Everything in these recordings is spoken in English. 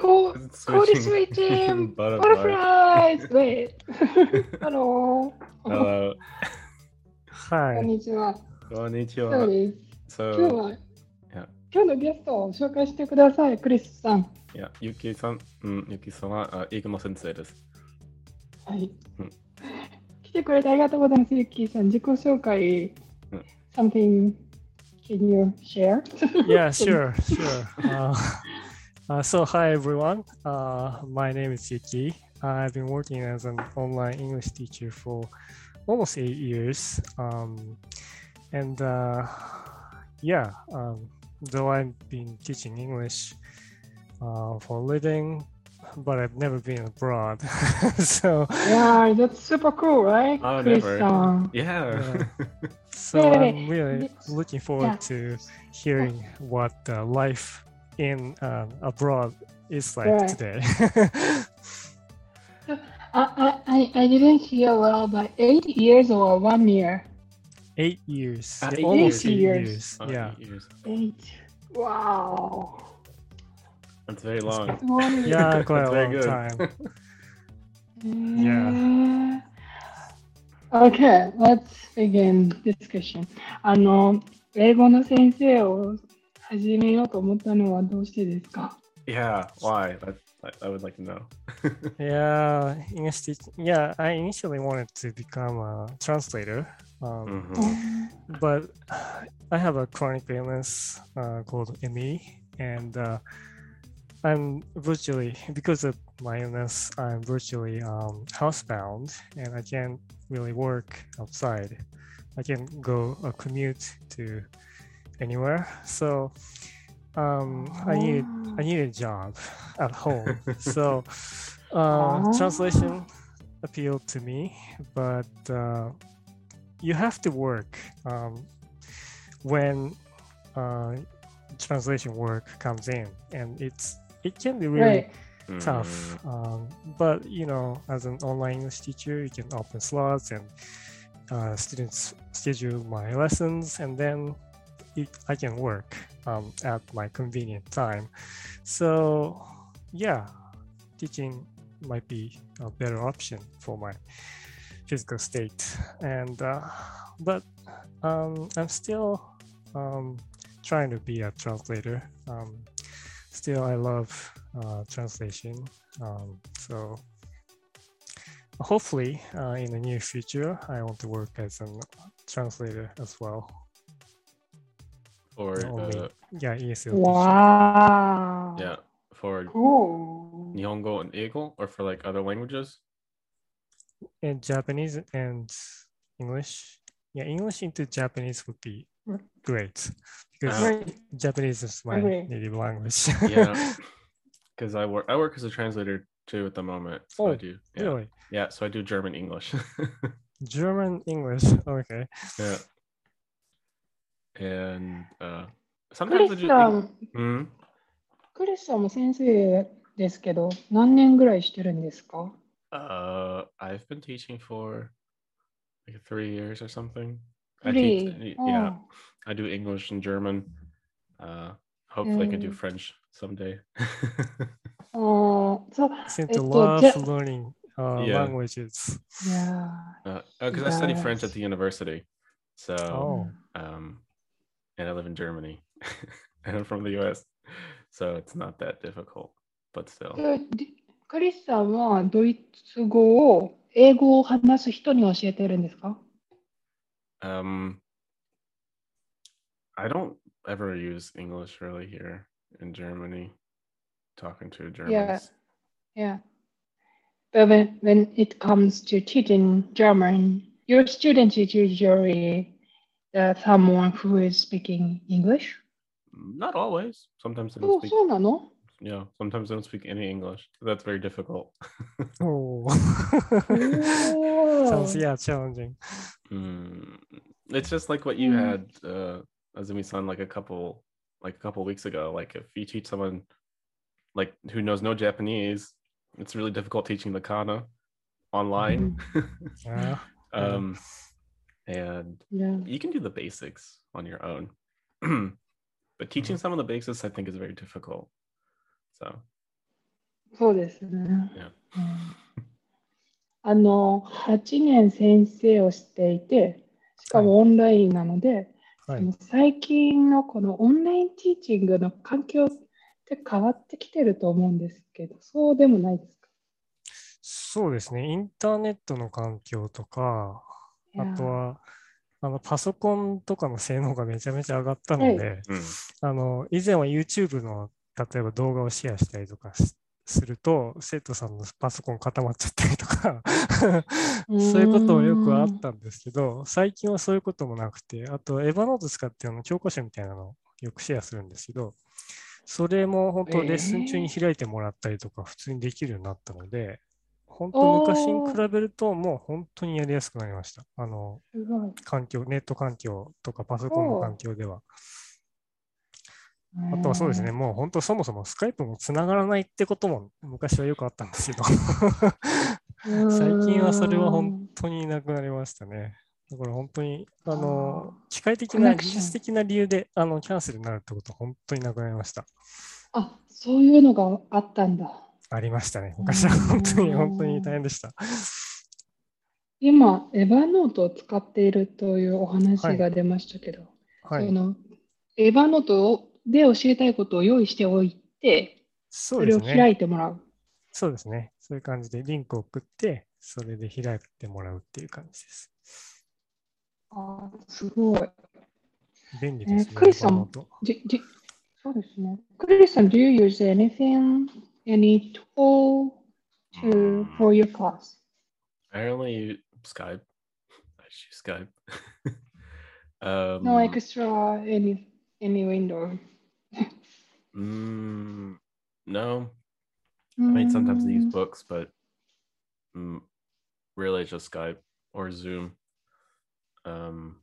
コーディスウ、はい。こんにちは。今日は、今日のゲストを紹介してください、クリスさん。いや、さん、うん、ユ、あ、イグマ先生です。はい。来てくれてありがとうございます、ユキさん。自己紹介、something can you share? Yeah, sure, sure. Uh, so hi everyone, uh, my name is Yuki. I've been working as an online English teacher for almost eight years, um, and uh, yeah, um, though I've been teaching English uh, for a living, but I've never been abroad. so yeah, that's super cool, right? Oh, Chris, never. Um, yeah. yeah. so wait, wait, wait. I'm really looking forward yeah. to hearing what uh, life in um, abroad is like Right. today. I, I, I didn't hear well, but eight years or one year? eight years, Uh, yeah, eight almost years. eight Years. years. Oh, Yeah, eight years. Eight. Wow. That's very long. One year. yeah, quite That's a very long good. time. Yeah. Okay, let's begin discussion. あの、英語の先生を 始めようと思ったのはどうしてですか Yeah, why? That, I, I would like to know. Yeah, English teach- Yeah, I initially wanted to become a translator, um, Mhm. but I have a chronic illness uh, called ME, and uh, I'm virtually because of my illness, I'm virtually um, housebound, and I can't really work outside. I can go a commute to anywhere, so um, I need I need a job at home. so uh, Ah. translation appealed to me, but uh, you have to work um, when uh, translation work comes in, and it's it can be really Right. tough. Mm. Um, but you know, as an online English teacher, you can open slots and uh, students schedule my lessons, and then I can work um, at my convenient time. So yeah, teaching might be a better option for my physical state. And uh, but um, I'm still um, trying to be a translator. Um, still, I love uh, translation. Um, so hopefully, uh, in the near future, I want to work as a translator as well. For, uh, Yeah, ESL. Wow. yeah, for Cool. Nihongo and Eigo, or for like other languages? And Japanese and English. Yeah, English into Japanese would be great because Uh, Japanese is my Agree. native language. Yeah. Because I work, I work as a translator too at the moment. So I Oh, do. Yeah. really? Yeah, so I do German English. German, English. Okay. yeah. And uh ク sometimes リ I ス do さん、 Hmm? クリスさんも先生ですけど、何年ぐらいしてるんですか Uh I've been teaching for like three years or something. I Three. teach Oh. yeah. I do English and German. Uh hopefully I can do Mm. French someday. あーそう、 Seem えっ to と、 love じゃ、 learning uh, Yeah. languages. いや uh because I study French at Yes. the university. So Oh. um and I live in Germany. and I'm from the US. So it's not that difficult, but still. ーでクリスさんはドイツ語を英語を話す人に教えてるんですか Um, I don't ever use English really here in Germany, talking to Germans. Yeah. But when, when it comes to teaching German, your student is usually uh, someone who is speaking English? Not always. Sometimes they don't oh, speak. So, no. Yeah, sometimes they don't speak any English. That's very difficult. oh, sounds yeah challenging. Mm. It's just like what you mm. had, uh, Azumi-san, like a couple, like a couple weeks ago. Like if you teach someone, like who knows no Japanese, it's really difficult teaching the kana online. Mm. yeah. um. Yeah and Yeah. you can do the basics on your own but teaching some of the basics i think is very difficult so そうですね。Yeah. う んあの、8年先生をしていて、しかもオンラインなので、はいその最近のこのオンラインティーチングの環境って変わってきてると思うんですけど、そうでもないですか？そうですね。インターネットの環境とか、あとは、あの、パソコンとかの性能がめちゃめちゃ上がったのはい。で、Mm. あの、以前は YouTube の、例えば動画をシェアしたりとかしすると、生徒さんのパソコン固まっちゃったりとか、そういうこともよくあったんですけど、最近はそういうこともなくて、あと、エヴァノート使ってあの教科書みたいなのをよくシェアするんですけど、それも本当レッスン中に開いてもらったりとか普通にできるようになったので、本当昔に比べるともう本当にやりやすくなりました。あの。環境、ネット環境とかパソコンの環境では。あとはそうですね、もう本当そもそもスカイプもつながらないってことも昔はよくあったんですけど、うん。最近はそれは本当になくなりましたね。だから本当に、あの、機械的な、技術的な理由で、あの、キャンセルになるってことは本当になくなりました。あ、そういうのがあったんだ。ありましたね。昔は本当に、うん本当に大変でした。今、エヴァノートを使っているというお話はいが出ましたけど、はい。そのエヴァノートで教えたいことを用意しておいて、そですそうれを開ね。いてもらう。そうですね。そういう感じでリンクを送って、それで開いてもらうっていう感じです。あーすごい。便利ですね。えークリスさんそうですね。クリスさん、do you use anything, any tool to, for your class? I only use Skype. I just use Skype. um, No extra, any, any window? mm, no. I mean, sometimes they use Mm, books, but mm, really just Skype or Zoom. Um,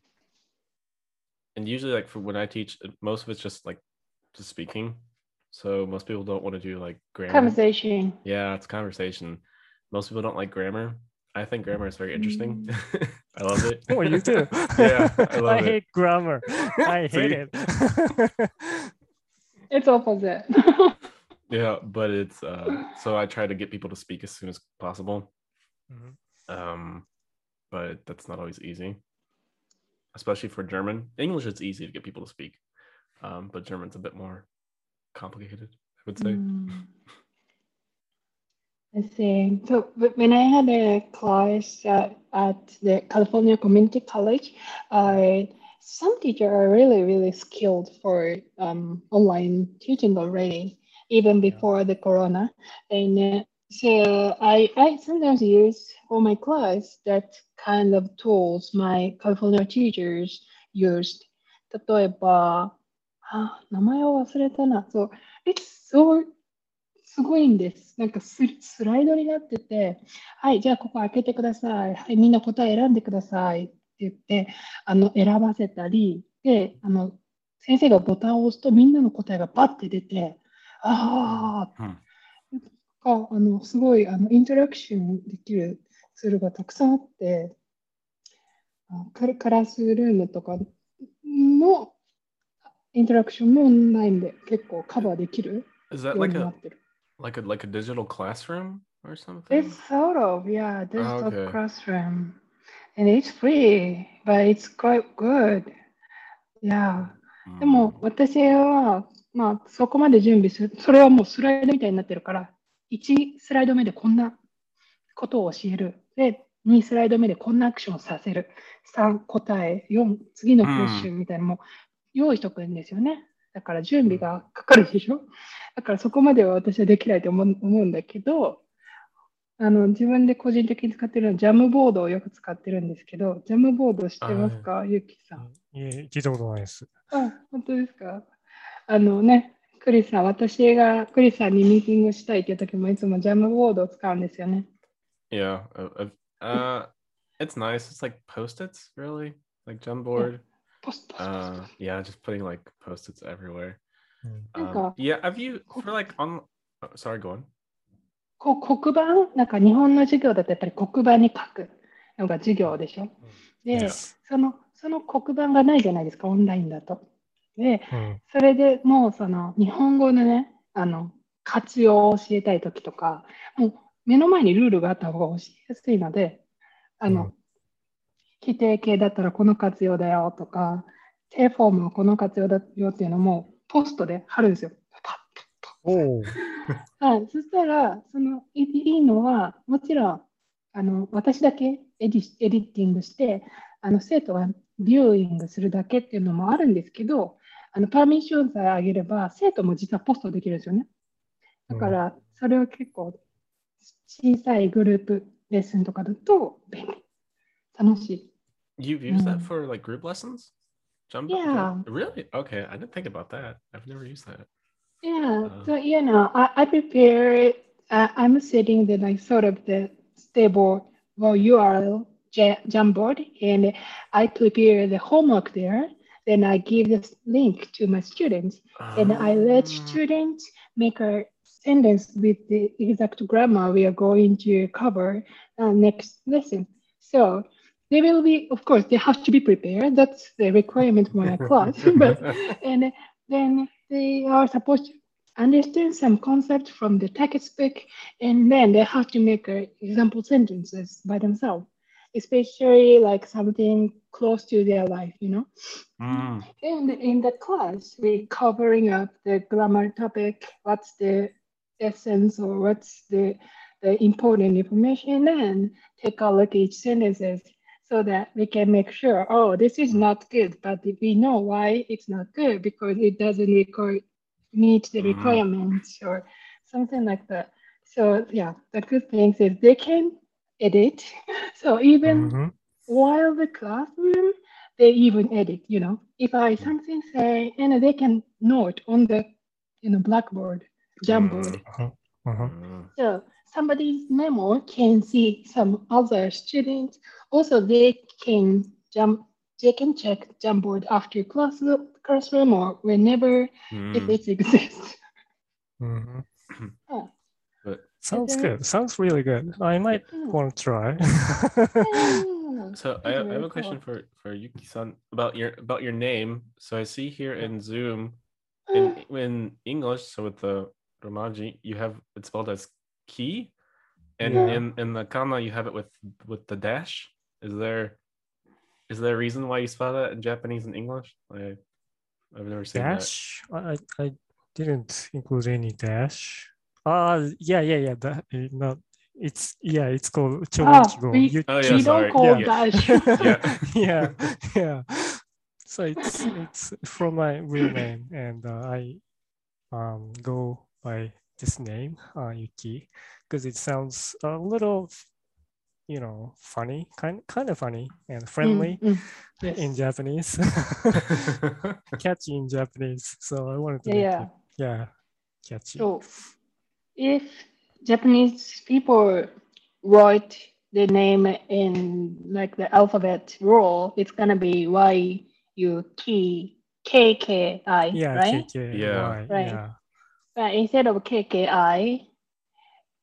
and usually, like for when I teach, most of it's just like just speaking. So most people don't want to do like grammar. Conversation. Yeah, it's conversation. Most people don't like grammar. I think grammar is very interesting. I love it. Oh, you do? yeah, I love I it. hate grammar. I hate it. It's opposite. Yeah, but it's uh so I try to get people to speak as soon as possible. Mhm. Um but that's not always easy. Especially for German. English it's easy to get people to speak. Um but German's a bit more complicated, I would say. Mm. I see. So wh- when I had a class at, at the California Community College, I some teachers are really, really skilled for um, online teaching already, even Yeah. before the corona. And uh, so I, I sometimes use for my class that kind of tools my California teachers used. 例えば、 あ、名前を忘れたな。そう、It's so すごいんです。なんかススライドになってて、はい、じゃあここ開けてください。はい、みんな答え選んでくださいって言って、あの選ばせたり、で、あの先生がボタンを押すとみんなの答えがバッて出て、ああ、Hmm. かあのすごいあのインタラクションできるツールがたくさんあって、あクラクラスルームとかのインタラクションもオンラインで結構カバーできる Is よ that う like a ってる。like a like a digital classroom or something? It's sort of, yeah, digital Ah, okay. classroom. And it's free, but it's quite good. Yeah. で Hmm. も私は、まあ、そこまで準備する。それはもうスライドみたいになってるから、1スライド目でこんなことを教える。で、2スライド目でこんなアクションをさせる。3答え、4次のクエスチョンみたいなのも用意しとくんですよね。だから準備がかかるでしょ。だからそこまでは私はできないと思う思うんだけど、あの自分で個人的に使ってるのはジャムボードをよく使ってるんですけど、ジャムボード知ってますか、ゆきさん。いえ、聞いたことないです。あ、本当ですか？あのね、クリスさん、私がクリスさんにミーティングしたいっていう時もいつもジャムボードを使うんですよね。Yeah. Uh, uh, uh it's nice. It's like post-its, really. Like Jamboard. ポスト。Uh yeah, just putting like post-its everywhere. うん Um, yeah, have you for like on oh, sorry, go on. こう黒板？なんか日本の授業だとやっぱり黒板に書くのが授業でしょ？で、Yes そのその黒板がないじゃないですか、オンラインだと。で、うんそれでもうその日本語のね、あの活用を教えたいときとか、もう目の前にルールがあった方が教えやすいので、あの、うん規定形だったらこの活用だよとか、定フォームはこの活用だよっていうのもポストで貼るんですよ。パッパッ。はい、そしたら、そのいいいのは、もちろん、あの私だけエディエディティングして、あの生徒がビューイングするだけっていうのもあるんですけど、あのパーミッションさえあげれば、生徒も実はポストできるんですよね。だから、それは結構、小さいグループレッスンとかだと便利。楽しい。You've used that Mm. for like group lessons? Jump? Yeah. jump- Really? Okay. I didn't think about that. I've never used that. Yeah, Uh. so you know, I, I prepare. Uh, I'm setting the like sort of the stable well URL ja- Jamboard, and I prepare the homework there. Then I give this link to my students, and I let Ah. students make a sentence with the exact grammar we are going to cover uh, next lesson. So they will be, of course, they have to be prepared. That's the requirement for my class. but and then they are supposed to understand some concept from the text textbook, and then they have to make uh, example sentences by themselves, especially like something close to their life, you know. Mm. And in the class, we covering up the grammar topic, what's the essence or what's the the important information, and take a look at each sentences so that we can make sure, oh, this is not good, but we know why it's not good because it doesn't require meet the Mhm. requirements or something like that. So yeah, the good thing is they can edit. So even Mhm. while the classroom, they even edit, you know. If I something say, and they can note on the you know blackboard, Jamboard. Uh-huh. Uh-huh. Mm. So somebody's memo can see some other students. Also, they can jump. They can check Jamboard after class classroom or whenever if Mm. it exists. Mhm. Oh. But Sounds then- good. Sounds really good. I might Mm. want to try. So I, I have a question for for Yuki-san about your about your name. So I see here in Zoom Mm. in in English, so with the Romaji, you have it spelled as key, and Yeah. in in the kana you have it with with the dash. Is there is there a reason why you spell that in Japanese and English? I I've never seen dash? I I I didn't include any dash. Uh yeah, yeah, yeah. That uh, not it's yeah, it's called Ah, Chomonchigo. we, You- Oh, yeah, we don't call Yeah. dash. Yeah. yeah, yeah. So it's it's from my real name, and uh, I um go by this name, uh, Yuki, because it sounds a little, you know, funny, kind kind of funny and friendly Mm, mm. Yes. in Japanese, that. catchy in Japanese. So I wanted to Yeah, make yeah. it, yeah, catchy. So if Japanese people write the name in like the alphabet rule, it's gonna be Y U K K K I, Yeah, right? KKY, Yeah. Right. yeah, But instead of K K I,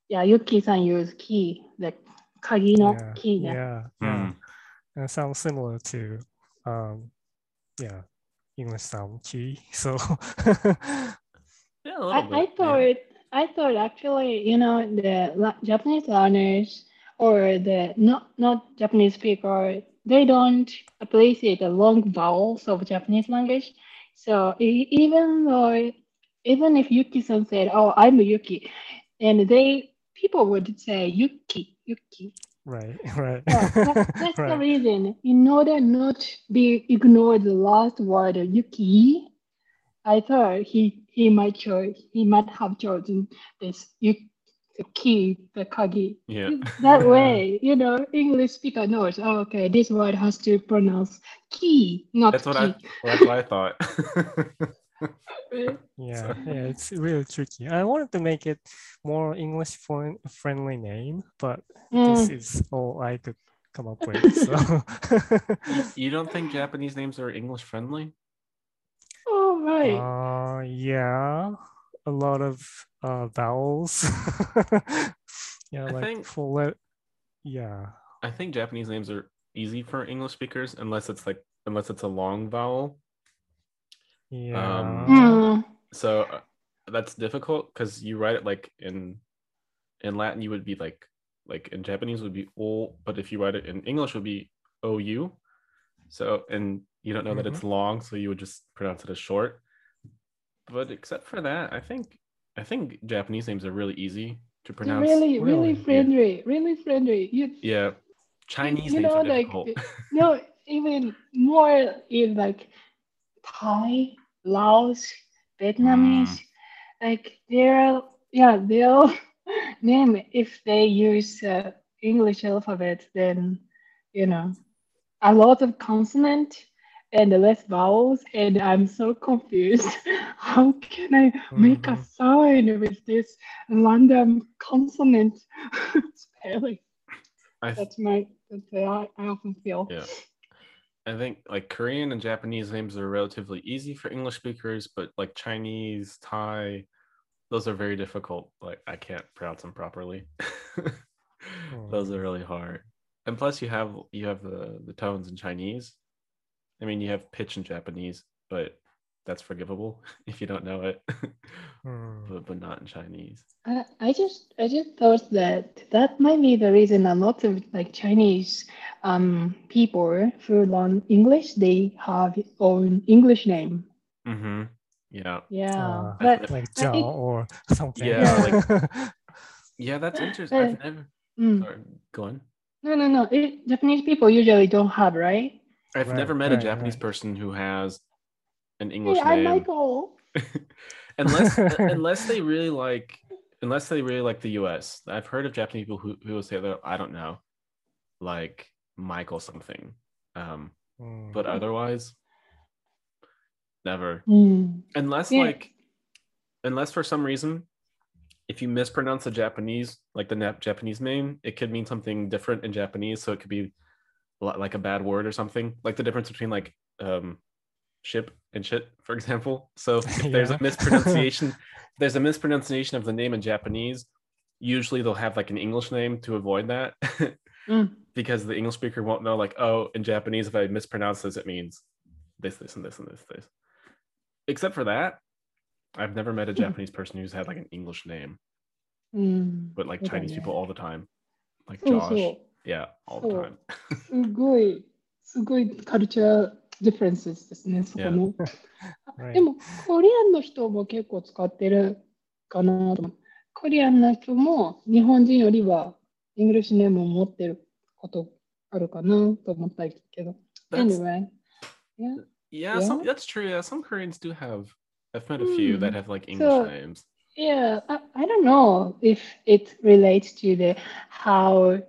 yeah, Yuki-san use key, the kagi no yeah, key. Yeah. yeah, yeah. Mm. And it sounds similar to, um, yeah, English sound key. So Yeah, a little I, bit. I yeah. thought I thought actually, you know, the Japanese learners or the not not Japanese speaker, they don't appreciate the long vowels of Japanese language. So even though even if Yuki-san said, "Oh, I'm Yuki," and they people would say Yuki, Yuki. right, right, Yeah, that- that's the reason. In order not be ignored the last word Yuki, I thought he he might choose he might have chosen this Yuki. the key the kagi. Yeah. That way, you know, English speaker knows. Oh, okay, this word has to pronounce key, not That's what key. I that's what I thought. Right? Yeah, yeah, it's really tricky. I wanted to make it more English fri- friendly name, but this Mm, is all I could come up with. So you don't think Japanese names are English friendly? oh right. uh yeah, a lot of uh vowels. yeah, I like think- for let yeah. I think Japanese names are easy for English speakers unless it's like unless it's a long vowel. Yeah. Mm, So uh, that's difficult because you write it like in in Latin you would be like like in Japanese would be o, but if you write it in English it would be ou. So and you don't know that it's long, so you would just pronounce it as short. But except for that, I think I think Japanese names are really easy to pronounce. Really, really Really? friendly, really friendly. You, Yeah, Chinese you names know, are like difficult. no, even more in like Thai, Laos, Vietnamese. Like they're yeah, they'll name if they use uh, English alphabet, then you know a lot of consonant and less vowels, and I'm so confused. How can I make a Mhm. sound with this random consonant spelling? Th- That's my that's how I often feel. Yeah. I think like Korean and Japanese names are relatively easy for English speakers, but like Chinese, Thai, those are very difficult. Like I can't pronounce them properly. Hmm. those are really hard. And plus you have you have the the tones in Chinese. I mean you have pitch in Japanese, but that's forgivable if you don't know it. Mm. but but not in Chinese. I, I just I just thought that that might be the reason a lot of like Chinese um people who learn English they have own English name. Mm-hmm. Yeah. Yeah, Uh, but like I Jao think- or something. Yeah, Yeah, that's interesting. I've Uh, never mm, sorry, go on. no no no it, Japanese people usually don't have right. I've Right, never met a Japanese right. person who has an Hey, English I'm. Michael. unless unless they really like unless they really like the US. I've heard of Japanese people who, who will say that I don't know, like Michael something. Um, Mm. but otherwise, never. Mm, Unless Yeah. like unless for some reason if you mispronounce the Japanese, like the Nap Japanese name, it could mean something different in Japanese. So it could be like a bad word or something. Like the difference between like um ship and shit, for example. So if there's Yeah. a mispronunciation, if there's a mispronunciation of the name in Japanese, usually they'll have like an English name to avoid that. mm. because the English speaker won't know, like, oh, in Japanese, if I mispronounce this, it means this, this, and this, and this, this. Except for that, I've never met a Japanese person who's had like an English name, Mm. but like Okay, Chinese yeah. people all the time. Like そう Josh. そう。 Yeah, all the So- time. すごい、すごいカルチャー ディフェンスですね、そこの。でも、コリアンの人も結構使ってるかなと。コリアンの人も日本人よりはイングリッシュネームを持ってることあるかなと思ったけど。Anyway, yeah. yeah, some, Yeah. that's true. Yeah, some Koreans do have. I've met a few that Hmm. have like English So- names. Yeah, I, I don't know if it relates to the how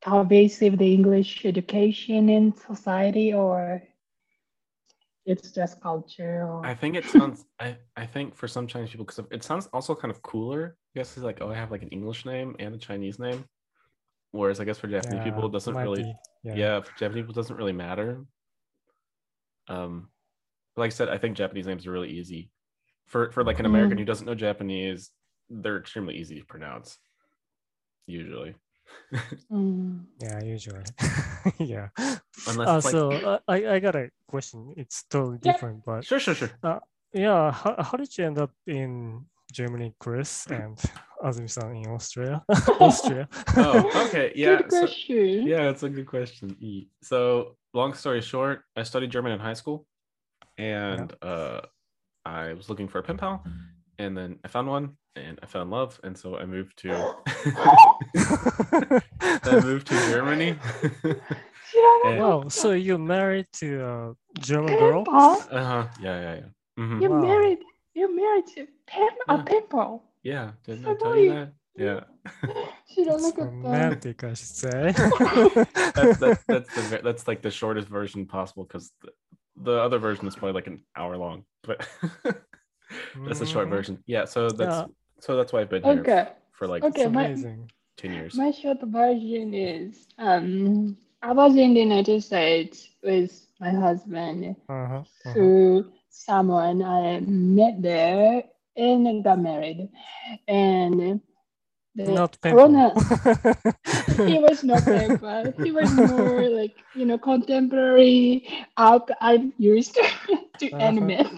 pervasive the English education in society or it's just culture or I think it sounds. I I think for some Chinese people, because it sounds also kind of cooler. I guess it's like, oh, I have like an English name and a Chinese name. Whereas I guess for Japanese people, it doesn't really. be, yeah. yeah. for Japanese people, it doesn't really matter. Um, but like I said, I think Japanese names are really easy. For for like an American Mm. who doesn't know Japanese, they're extremely easy to pronounce. Usually, Mm. Yeah, usually. yeah. unless Uh, so uh, I, I got a question. It's totally Yeah. different, but sure, sure, sure. yeah, how, how did you end up in Germany, Chris, and Azumi-san in Austria? Austria. Oh, okay, yeah. Good so- question. Yeah, it's a good question. E. So, long story short, I studied German in high school, and uh, I was looking for a pen pal, and then I found one and I found love, and so I moved to I moved to Germany. and, wow! So you're married to a German girl? Uh huh. Yeah, yeah, yeah. Mm-hmm. You're wow. married. You're married to pen yeah. or people. Yeah, didn't I tell you that? Yeah. She don't look romantic. I should say. that's, that's, that's, the, that's like the shortest version possible because the, the other version is probably like an hour long, but that's the short Mhm. version. Yeah. So that's Yeah. so that's why I've been here Okay. for like It's Okay, my- amazing. ten years. My short version is um I was in the United States with my husband Uh-huh. uh-huh. through someone I met there and got married. And the Not Corona painful. he was not paper. He was more like, you know, contemporary app I'm used to Uh-huh. animate.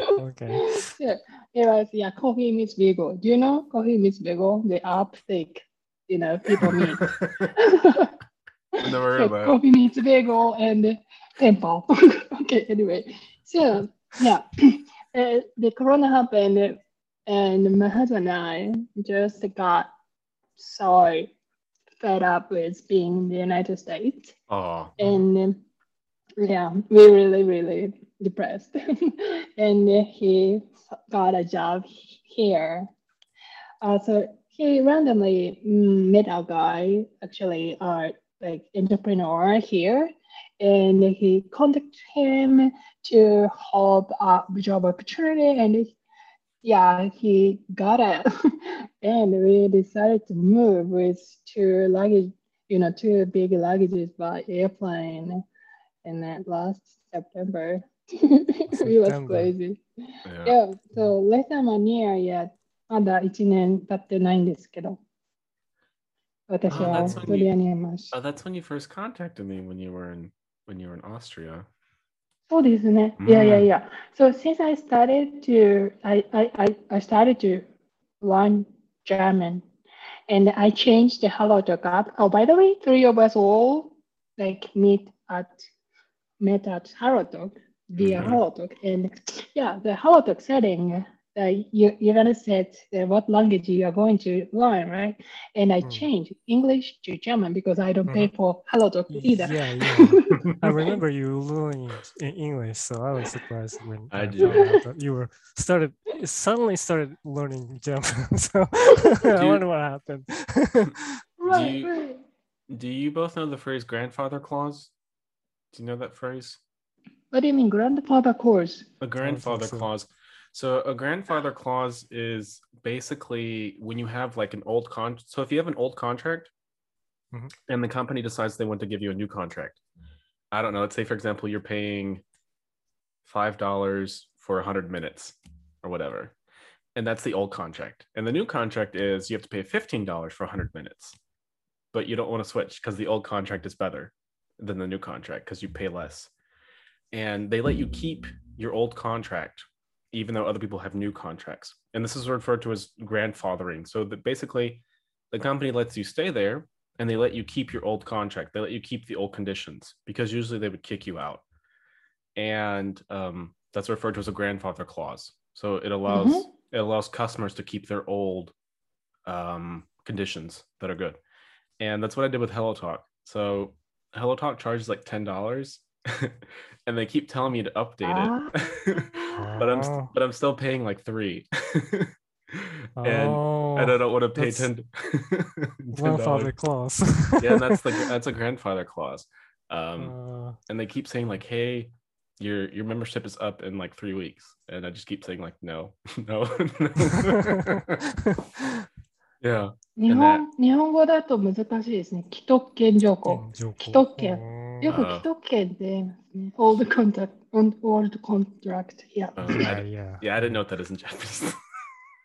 Okay. Yeah, it was yeah, coffee meets bagel. Do you know coffee meets bagel? The app like you know people meet. I've never heard So of that. coffee meets bagel and temple. okay, anyway. So yeah, uh, the corona happened and my husband and I just got so fed up with being in the United States. Oh, And yeah, we really, really depressed. and he got a job here. Uh, so he randomly mm, met a guy, actually, uh, like entrepreneur here, and he contacted him to help a job opportunity, and yeah, he got it, and we decided to move with two luggage, you know, two big luggages by airplane, and then last September, it was September. crazy. yeah. Yeah, so less than one year yet. まだ1年経ってないんですけど。私 Oh, は that's オース when トリアにいます。 Oh, that's when you first contacted me when you were in when you were in Austria. そうですね。うんいやいやいや。So since I started to, I, I, I, I started to learn German and I changed the Hello Talk app. Oh, by the way, three of us all like meet at, met at Hello Talk via Mhm. Hello And yeah, the Hello setting, uh, you, you're going to set uh, what language you are going to learn, right? And I Mm. changed English to German because I don't pay for Hello either. Yeah, yeah. I remember you learning in English, so I was surprised when I I, do. found out that you were started suddenly started learning German. So I wonder what happened. right, you- right. Do you both know the phrase grandfather clause? Do you know that phrase? What do you mean, grandfather clause? A grandfather so. clause. So a grandfather clause is basically when you have like an old con. So if you have an old contract, Mhm. and the company decides they want to give you a new contract, I don't know. Let's say for example you're paying five dollars for hundred minutes or whatever, and that's the old contract. And the new contract is you have to pay fifteen dollars for hundred minutes, but you don't want to switch because the old contract is better than the new contract because you pay less. And they let you keep your old contract even though other people have new contracts. And this is referred to as grandfathering. So that basically the company lets you stay there and they let you keep your old contract. They let you keep the old conditions because usually they would kick you out. And um, that's referred to as a grandfather clause. So it allows Mhm. it allows customers to keep their old um, conditions that are good. And that's what i did with hello talk. So hello talk charges like $10 and they keep telling me to update it. But i'm but i'm still paying like three. And oh, and i don't want to pay 10 grandfather clause. yeah that's the that's a grandfather clause. Um Uh, and they keep saying like hey your your membership is up in like three weeks. And i just keep saying like no no, no. yeah 日本日本語だと難しいですね。既得権条項。条項既得権うんよく既得権って言いますね。old contract, old contract. Yeah. um, Yeah, I, di- yeah. yeah i didn't know what that is in japanese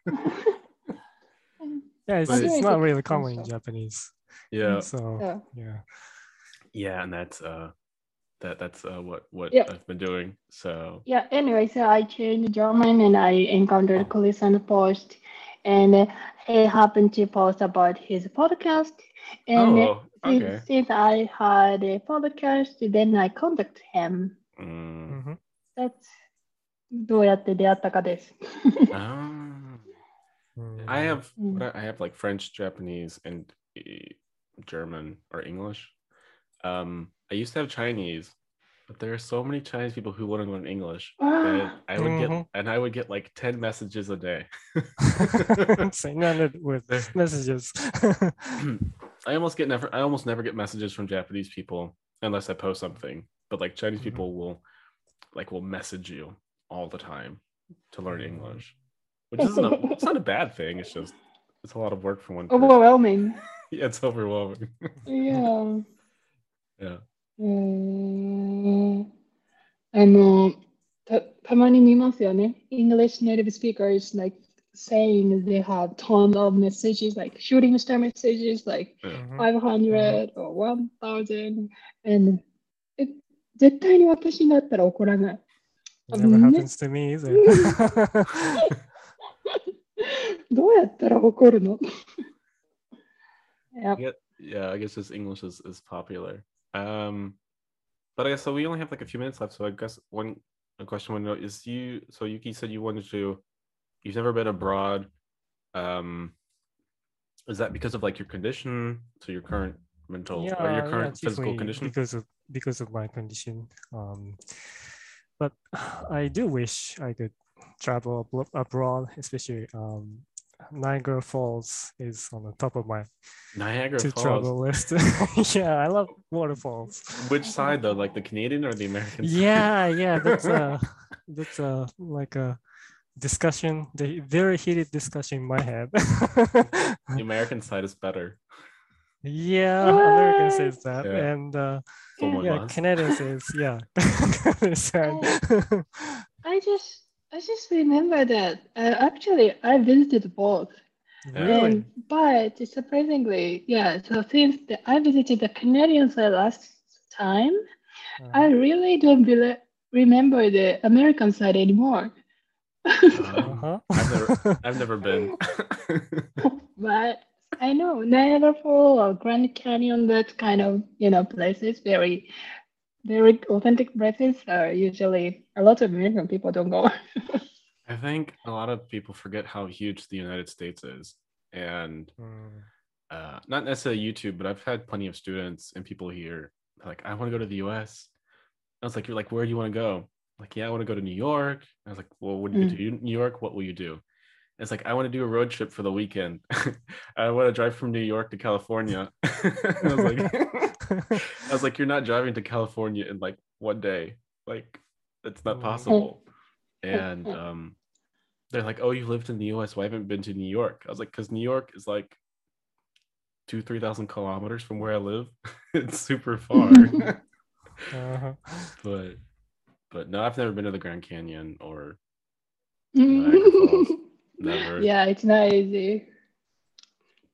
Yeah, it's, But- it's not really common in Also. Japanese. yeah So Yeah. yeah. yeah and that's uh that that's uh what what Yeah. i've been doing so Yeah, anyway, so I changed German and I encountered Chris on the post and uh, he happened to post about his podcast. And uh, oh since, okay since I had a podcast, then I contacted him. Mm. Mhm. That's どうやって出会ったかです。 Ah. Mm. I have Mm. what I I have like French, Japanese, and eh, German or English. Um, I used to have Chinese, but there are so many Chinese people who want to learn English that I would get Mhm. and I would get like 10 messages a day. Saying that with messages. I almost get never I almost never get messages from Japanese people unless I post something. But like Chinese Mhm. people will like will message you all the time to learn Mhm. English. Which isn't a it's not a bad thing. It's just it's a lot of work for one person. Overwhelming. Yeah, it's overwhelming. Yeah. yeah. えーあの、た、たまに見ますよね。English native speakers like saying they have ton of messages, like shooting star messages, like Mhm. 500 or 1000. And え絶対に私だったら怒らない。 It never Mm. happens to me either. どうやったら怒るの Yep. Yeah, yeah, I guess just English is, is popular. Um, but I guess so. We only have like a few minutes left, so I guess one a question I want to know is you. So Yuki said you wanted to. You've never been abroad. Um, is that because of like your condition, so your current mental or your current physical condition? because of because of my condition. Um, but I do wish I could travel abro- abroad, especially um, Niagara Falls is on the top of my Niagara to Falls. travel list. yeah, I love waterfalls. Which side though, like the Canadian or the American? side? Yeah, yeah, that's a that's a like a discussion, the very heated discussion in my head. the American side is better. yeah, American says that, Yeah. and uh, yeah, más. Canadian says yeah. I just I just remember that uh, actually I visited both. really? And, but surprisingly, yeah, so since the, I visited the Canadian side last time, I Uh, really don't bel remember the American side anymore. Uh-huh. I've never, I've never been. but I know Niagara Falls or Grand Canyon, that kind of you know places, very, very authentic places are usually a lot of American people don't go. I think a lot of people forget how huge the United States is, and Mm, uh, not necessarily YouTube, but I've had plenty of students and people here like, I want to go to the US. I was like, you're like, where do you want to go? Like, yeah, I want to go to New York. I was like, well, when you get to New York, what will you do? And it's like, I want to do a road trip for the weekend. I want to drive from New York to California. I was like, I was like, you're not driving to California in like one day. Like, it's not Mm. possible. And um, they're like, oh, you lived in the US. Why haven't you been to New York? I was like, because New York is like two, 3,000 kilometers from where I live. it's super far. uh-huh. but, but no, I've never been to the Grand Canyon or Niagara Falls. never. yeah, it's not easy.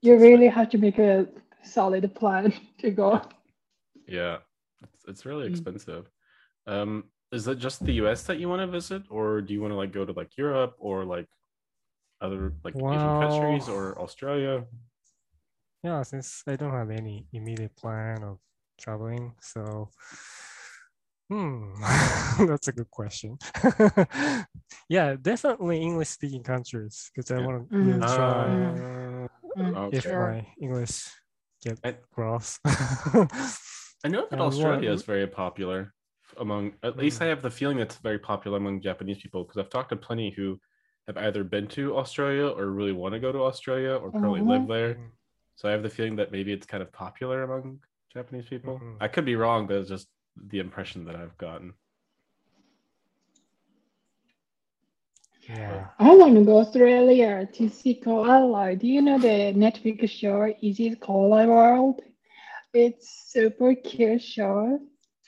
You really have to make a solid plan to go. Yeah, it's, it's really Mm. expensive. Um, is it just the US that you want to visit, or do you want to like go to like Europe or like other like Asian countries or Australia? Yeah, since I don't have any immediate plan of traveling, so hmm, that's a good question. yeah, definitely English speaking countries because I Yeah. want to Mm. try Uh, Mm, if okay. Sure. my English get I- gross. I know that And what- Australia is very popular among, at least Mm. I have the feeling it's very popular among Japanese people because I've talked to plenty who have either been to Australia or really want to go to Australia or currently Mhm. live there. Mm. So I have the feeling that maybe it's kind of popular among Japanese people. Mhm. I could be wrong, but it's just the impression that I've gotten. yeah. I want to go Australia to see koala. Do you know the Netflix show Izzy's Koala World? It's super cute show.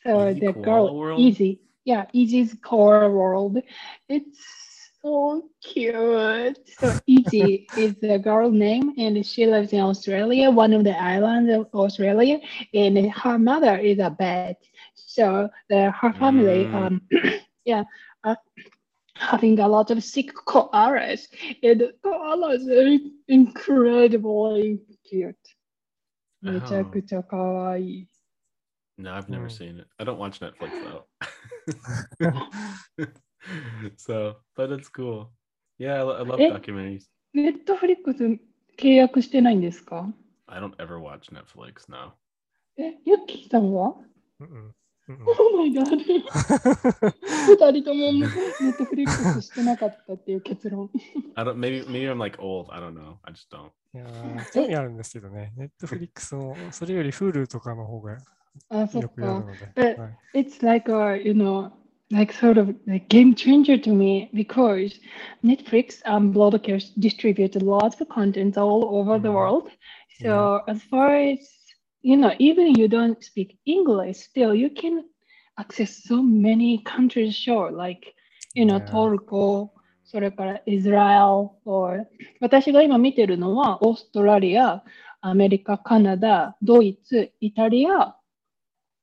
So Izzy the girl World? Izzy, yeah, Izzy's Koala World. It's so cute. So Izzy is the girl name, and she lives in Australia, one of the islands of Australia, and her mother is a bat. So the her family, Mm. um, yeah. Uh, having a lot of sick koalas. And koalas are incredibly cute. めちゃくちゃ可愛い。No, I've never Mm. seen it. I don't watch Netflix though. so, but it's cool. Yeah, I, lo- I love Eh? documentaries. ネットフリックス契約してないんですか I don't ever watch Netflix now. え、ユッキーさんは Mm-mm. Mm-mm. ?Oh my god! 二人ともネットフリックスしてなかったっていう結論。I don't. Maybe maybe I'm like old. I don't know. I just don't. いやー興味あるんですけどね、ネットフリックスもそれより Hulu とかの方があ、そっよくやるか。ので。 But はい it's like a you know like sort of like game changer to me because Netflix and broadcast distribute lots of content all over the Mhm. world. So as far as you know, even you don't speak English, still you can access so many countries show like you know Yeah. Toruko それから Israel or 私が今見てるのはオーストラリア、アメリカ、カナダ、ドイツ、イタリア、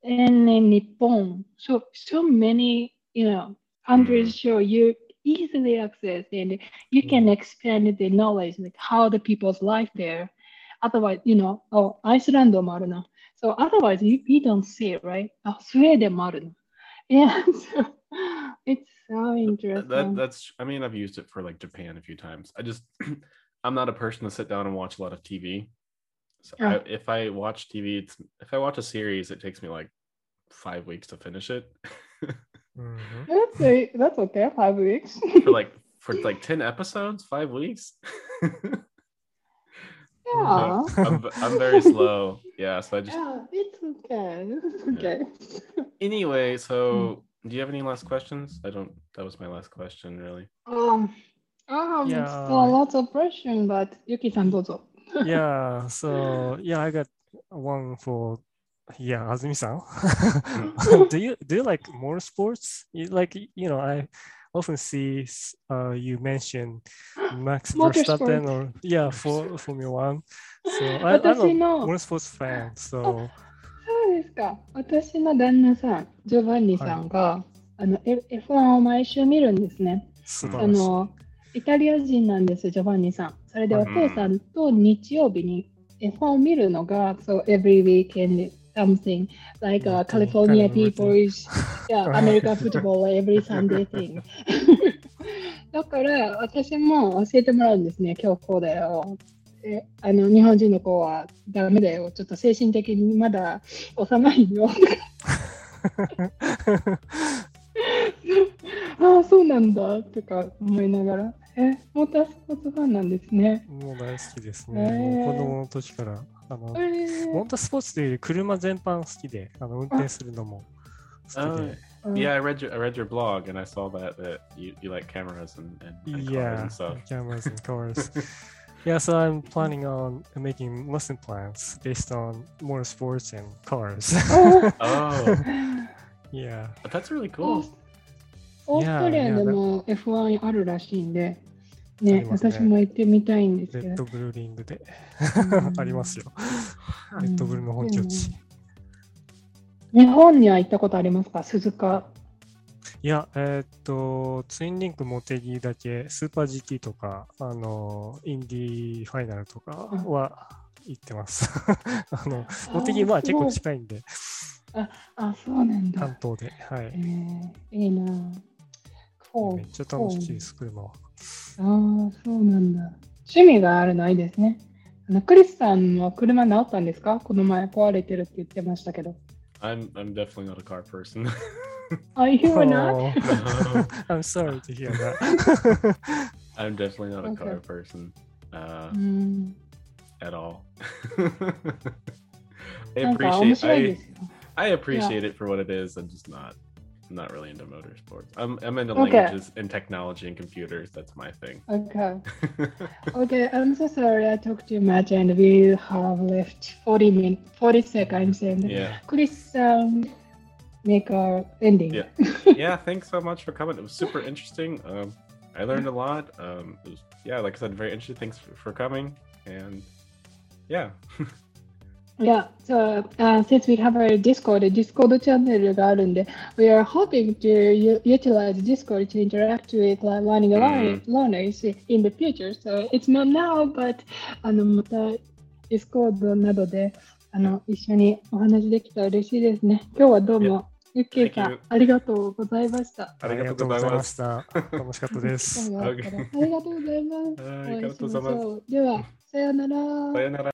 and then Nippon. So so many, you know, countries show you easily access and you can expand the knowledge, like how the people's life there. Otherwise, you know, oh, Iceland もあるな。So otherwise, you, you don't see it, right? あ、スウェーデンもあるの。Yeah, so it's so interesting. That, that's I mean I've used it for like Japan a few times. I just I'm not a person to sit down and watch a lot of TV. So I, if I watch TV, it's if I watch a series, it takes me like five weeks to finish it. Mm-hmm. うん。That's, a, that's okay, five weeks. for like for like 10 episodes, five weeks. yeah. I'm, I'm very slow. Yeah, so I just Yeah, it's okay. It's okay. anyway, so hmm do you have any last questions? I don't. That was my last question, really. Um, oh, yeah. it's a lot of question, but Yuki-san, dozo. yeah. So yeah, I got one for yeah, Azumi-san. do you do you like more sports? You, like you know, I often see uh, you mention Max Verstappen or yeah, for Formula One. So I, I'm a motorsports fan. So. Oh. ですか？私の旦那さんジョバンニさんが、あの F1 を毎週見るんですね。あのイタリア人なんですジョバンニさん。それでお父さんと日曜日に F1 を見るのがそ、うん、so every weekend something. Like a California people is yeah, American every Sunday thing. だから私も教えてもらうんですね今日こうだよえあの日本人の子はダメだよ、ちょっと精神的にまだ幼いよ。あ あ、そうなんだとか思いながら、え、モータースポーツファンなんですね。もう大好きですへね。ーもう子供の時から。あのえモータースポーツというより車全般好きで、あの運転するのも好きで。Yeah, I read your I read your blog and I saw that that you, you like cameras and, and, and cars Yeah, and stuff. cameras and cars. yeah, so I'm planning on making lesson plans based on motorsports and cars. Oh, yeah. that's really オー cool. スオーストリアでも F1 あるらしいんで、ねね私も行ってみたいんですけど。レッドブルーリングでうんありますよ。レッドブルの本拠地。日本には行ったことありますか鈴鹿。いや、えーっと、ツインリンクモテギだけ、スーパー GT とか、あの、インディーファイナルとかは行ってます。あの、モテギは結構近いんで、あ、そうなんだ関。東で。はい。えー、いいなぁ。こうめっちゃ楽しいです、車は。ああ、そうなんだ。趣味があるのいいですね。あのクリスさんは車直ったんですか？この前壊れてるって言ってましたけど。I'm I'm definitely not a car person. Are you oh. or not? I'm sorry to hear that. I'm definitely not a okay. person uh, mm. at all. I appreciate I, I appreciate yeah. it for what it is. I'm just not I'm not really into motorsports. I'm I'm into okay. languages and technology and computers. That's my thing. Okay. okay. I'm so sorry. I talked too much, and we have left forty min forty seconds. And yeah. Chris, um, make our ending. Yeah. yeah, thanks so much for coming. It was super interesting. Um, I learned a lot. Um, it was, yeah, like I said, very interesting. Thanks for, for coming. And yeah, Yeah, so uh, since we have a Discord, a Discord channel があるんで、we are hoping to u- utilize Discord to interact with like, learning learn- learners in the future. So it's not now, but あのまた Discord などであの一緒にお話できたら嬉しいですね。今日はどうも、 ゆっきーさん.ありがとうございました。ありがとうございました。楽しかったです。ありがとうございます。お会いしましょうでは、さようなら。sayonara.